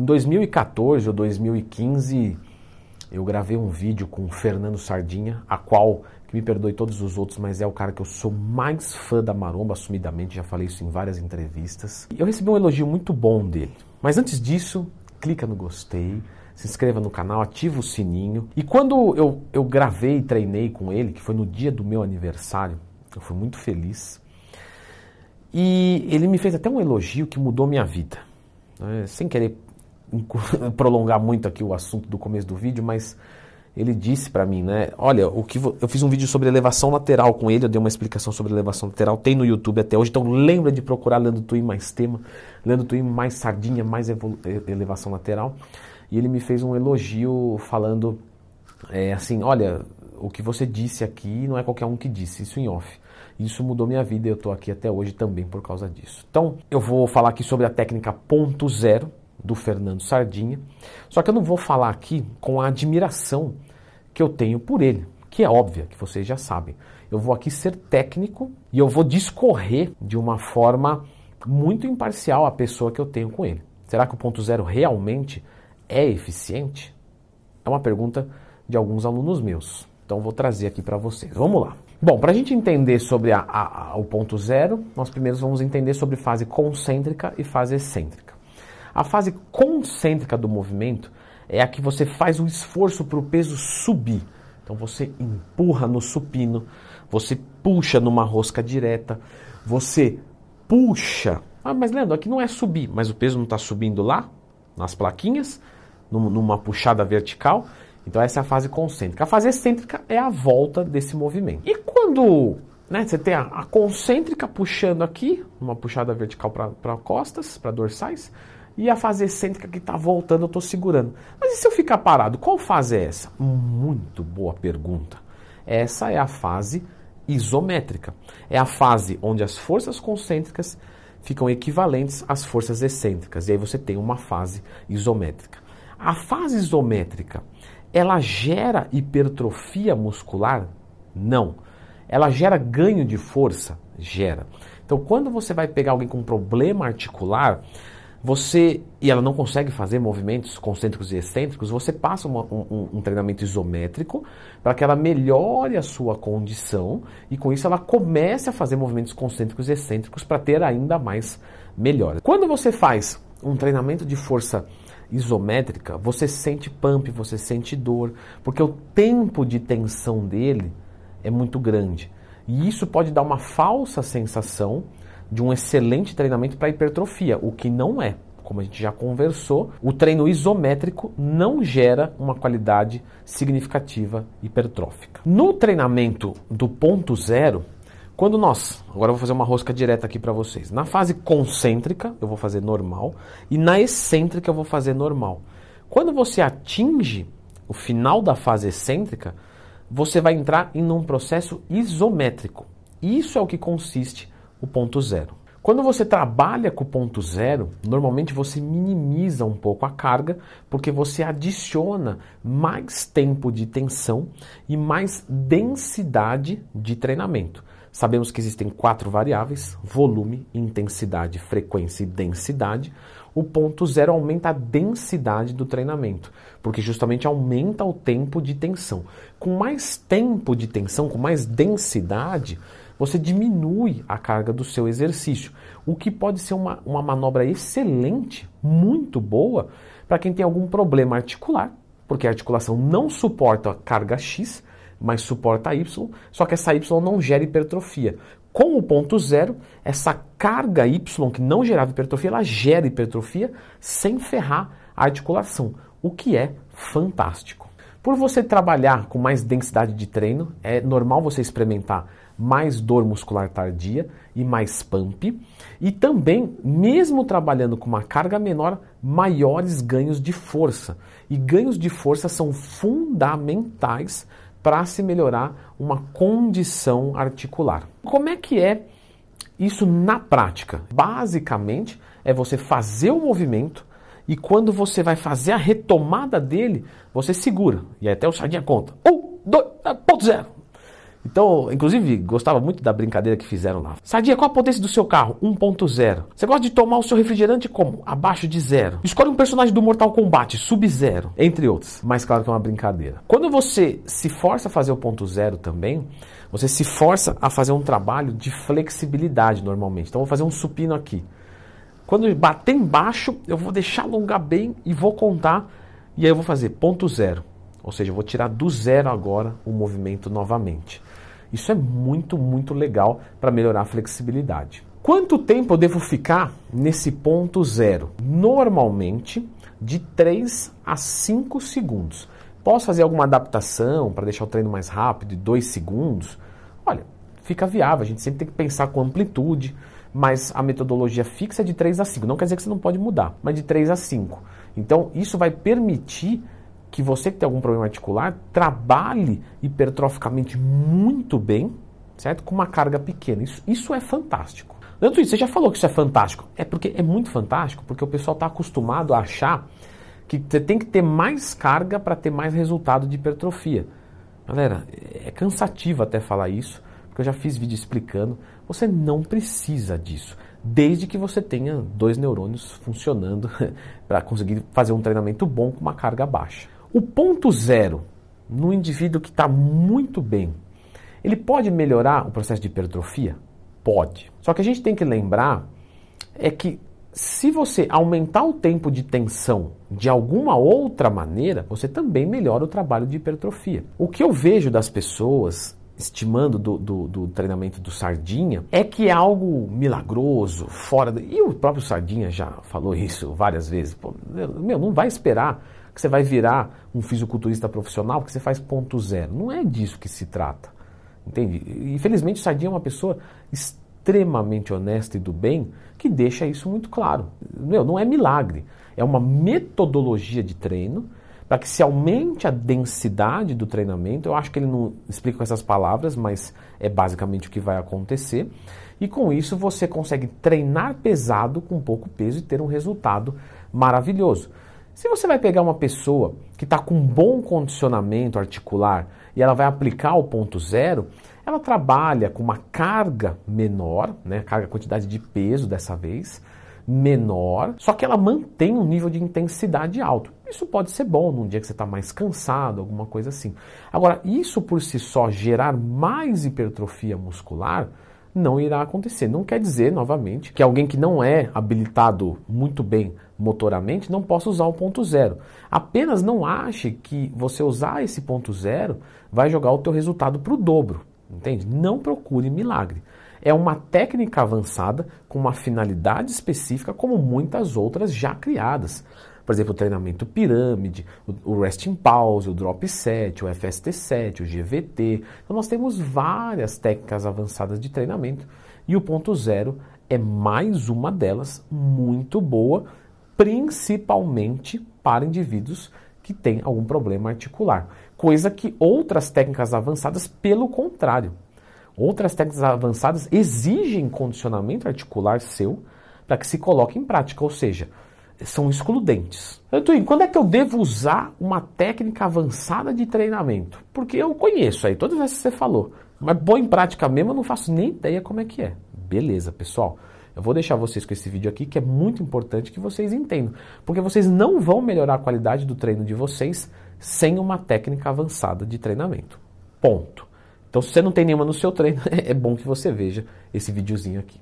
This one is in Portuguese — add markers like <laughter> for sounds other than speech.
Em 2014 ou 2015, eu gravei um vídeo com o Fernando Sardinha, a qual, que me perdoe todos os outros, mas é o cara que eu sou mais fã da maromba, assumidamente, já falei isso em várias entrevistas. Eu recebi um elogio muito bom dele. Mas antes disso, clica no gostei, se inscreva no canal, ativa o sininho. E quando eu, eu gravei e treinei com ele, que foi no dia do meu aniversário, eu fui muito feliz. E ele me fez até um elogio que mudou minha vida. Né? Sem querer <laughs> prolongar muito aqui o assunto do começo do vídeo, mas ele disse para mim, né? Olha, o que eu fiz um vídeo sobre elevação lateral com ele, eu dei uma explicação sobre elevação lateral, tem no YouTube até hoje, então lembra de procurar Leandro Twin mais tema, Leandro Twin mais sardinha, mais elevação lateral. E ele me fez um elogio falando é, assim, olha, o que você disse aqui não é qualquer um que disse, isso em off. Isso mudou minha vida e eu estou aqui até hoje também por causa disso. Então, eu vou falar aqui sobre a técnica ponto zero, do Fernando Sardinha. Só que eu não vou falar aqui com a admiração que eu tenho por ele, que é óbvia, que vocês já sabem. Eu vou aqui ser técnico e eu vou discorrer de uma forma muito imparcial a pessoa que eu tenho com ele. Será que o ponto zero realmente é eficiente? É uma pergunta de alguns alunos meus. Então vou trazer aqui para vocês. Vamos lá. Bom, para a gente entender sobre a, a, a, o ponto zero, nós primeiro vamos entender sobre fase concêntrica e fase excêntrica. A fase concêntrica do movimento é a que você faz o esforço para o peso subir. Então você empurra no supino, você puxa numa rosca direta, você puxa. Ah, mas Leandro, aqui não é subir, mas o peso não está subindo lá, nas plaquinhas, numa puxada vertical. Então essa é a fase concêntrica. A fase excêntrica é a volta desse movimento. E quando né, você tem a, a concêntrica puxando aqui, uma puxada vertical para costas, para dorsais, e a fase excêntrica que está voltando eu estou segurando. Mas e se eu ficar parado? Qual fase é essa? Muito boa pergunta. Essa é a fase isométrica. É a fase onde as forças concêntricas ficam equivalentes às forças excêntricas. E aí você tem uma fase isométrica. A fase isométrica, ela gera hipertrofia muscular? Não. Ela gera ganho de força? Gera. Então, quando você vai pegar alguém com problema articular, você e ela não consegue fazer movimentos concêntricos e excêntricos, você passa uma, um, um, treinamento isométrico para que ela melhore a sua condição e com isso ela comece a fazer movimentos concêntricos e excêntricos para ter ainda mais melhora. Quando você faz um treinamento de força isométrica, você sente pump, você sente dor, porque o tempo de tensão dele é muito grande. E isso pode dar uma falsa sensação de um excelente treinamento para hipertrofia, o que não é. Como a gente já conversou, o treino isométrico não gera uma qualidade significativa hipertrófica. No treinamento do ponto zero, quando nós, agora eu vou fazer uma rosca direta aqui para vocês. Na fase concêntrica, eu vou fazer normal, e na excêntrica, eu vou fazer normal. Quando você atinge o final da fase excêntrica, você vai entrar em um processo isométrico. Isso é o que consiste o ponto zero. Quando você trabalha com o ponto zero, normalmente você minimiza um pouco a carga, porque você adiciona mais tempo de tensão e mais densidade de treinamento. Sabemos que existem quatro variáveis: volume, intensidade, frequência e densidade. O ponto zero aumenta a densidade do treinamento, porque justamente aumenta o tempo de tensão. Com mais tempo de tensão, com mais densidade, você diminui a carga do seu exercício, o que pode ser uma, uma manobra excelente, muito boa, para quem tem algum problema articular, porque a articulação não suporta a carga X, mas suporta a Y, só que essa Y não gera hipertrofia. Com o ponto zero, essa carga Y que não gerava hipertrofia, ela gera hipertrofia sem ferrar a articulação, o que é fantástico. Por você trabalhar com mais densidade de treino, é normal você experimentar mais dor muscular tardia e mais pump. E também, mesmo trabalhando com uma carga menor, maiores ganhos de força. E ganhos de força são fundamentais para se melhorar uma condição articular. Como é que é isso na prática? Basicamente, é você fazer o movimento e quando você vai fazer a retomada dele, você segura. E até o sardinha conta. Um, dois, ponto zero. Então, inclusive, gostava muito da brincadeira que fizeram lá. Sadia, qual a potência do seu carro? 1.0. Você gosta de tomar o seu refrigerante como? Abaixo de zero. Escolhe um personagem do Mortal Kombat, sub-zero, entre outros. Mas claro que é uma brincadeira. Quando você se força a fazer o ponto zero também, você se força a fazer um trabalho de flexibilidade normalmente. Então, vou fazer um supino aqui. Quando bater embaixo, eu vou deixar alongar bem e vou contar. E aí eu vou fazer ponto zero. Ou seja, eu vou tirar do zero agora o movimento novamente. Isso é muito, muito legal para melhorar a flexibilidade. Quanto tempo eu devo ficar nesse ponto zero? Normalmente de 3 a 5 segundos. Posso fazer alguma adaptação para deixar o treino mais rápido, de 2 segundos? Olha, fica viável, a gente sempre tem que pensar com amplitude, mas a metodologia fixa é de 3 a 5. Não quer dizer que você não pode mudar, mas de 3 a 5. Então, isso vai permitir que você que tem algum problema articular trabalhe hipertroficamente muito bem, certo? Com uma carga pequena. Isso, isso é fantástico. Tanto isso, você já falou que isso é fantástico. É porque é muito fantástico, porque o pessoal está acostumado a achar que você tem que ter mais carga para ter mais resultado de hipertrofia. Galera, é cansativo até falar isso, porque eu já fiz vídeo explicando. Você não precisa disso, desde que você tenha dois neurônios funcionando <laughs> para conseguir fazer um treinamento bom com uma carga baixa. O ponto zero no indivíduo que está muito bem, ele pode melhorar o processo de hipertrofia? Pode. Só que a gente tem que lembrar é que se você aumentar o tempo de tensão de alguma outra maneira, você também melhora o trabalho de hipertrofia. O que eu vejo das pessoas estimando do, do, do, treinamento do Sardinha é que é algo milagroso, fora. Do... E o próprio Sardinha já falou isso várias vezes. Pô, meu, não vai esperar que você vai virar um fisiculturista profissional porque você faz ponto zero. Não é disso que se trata. Entende? Infelizmente, o Sardinha é uma pessoa extremamente honesta e do bem que deixa isso muito claro. Meu, não é milagre. É uma metodologia de treino para que se aumente a densidade do treinamento. Eu acho que ele não explica com essas palavras, mas é basicamente o que vai acontecer. E com isso você consegue treinar pesado com pouco peso e ter um resultado maravilhoso. Se você vai pegar uma pessoa que está com um bom condicionamento articular e ela vai aplicar o ponto zero, ela trabalha com uma carga menor, né, carga quantidade de peso dessa vez, menor, só que ela mantém um nível de intensidade alto. Isso pode ser bom num dia que você está mais cansado, alguma coisa assim. Agora, isso por si só gerar mais hipertrofia muscular não irá acontecer. Não quer dizer, novamente, que alguém que não é habilitado muito bem motoramente não possa usar o ponto zero. Apenas não ache que você usar esse ponto zero vai jogar o teu resultado para o dobro. Entende? Não procure milagre. É uma técnica avançada com uma finalidade específica, como muitas outras já criadas. Por exemplo, o treinamento pirâmide, o resting pause, o drop set, o FST7, o GVT. Então nós temos várias técnicas avançadas de treinamento e o ponto zero é mais uma delas, muito boa, principalmente para indivíduos que têm algum problema articular. Coisa que outras técnicas avançadas, pelo contrário, outras técnicas avançadas exigem condicionamento articular seu para que se coloque em prática, ou seja, são excludentes. Antônio, quando é que eu devo usar uma técnica avançada de treinamento? Porque eu conheço aí, todas essas que você falou, mas boa em prática mesmo eu não faço nem ideia como é que é. Beleza, pessoal. Eu vou deixar vocês com esse vídeo aqui que é muito importante que vocês entendam, porque vocês não vão melhorar a qualidade do treino de vocês sem uma técnica avançada de treinamento. Ponto. Então, se você não tem nenhuma no seu treino, <laughs> é bom que você veja esse videozinho aqui.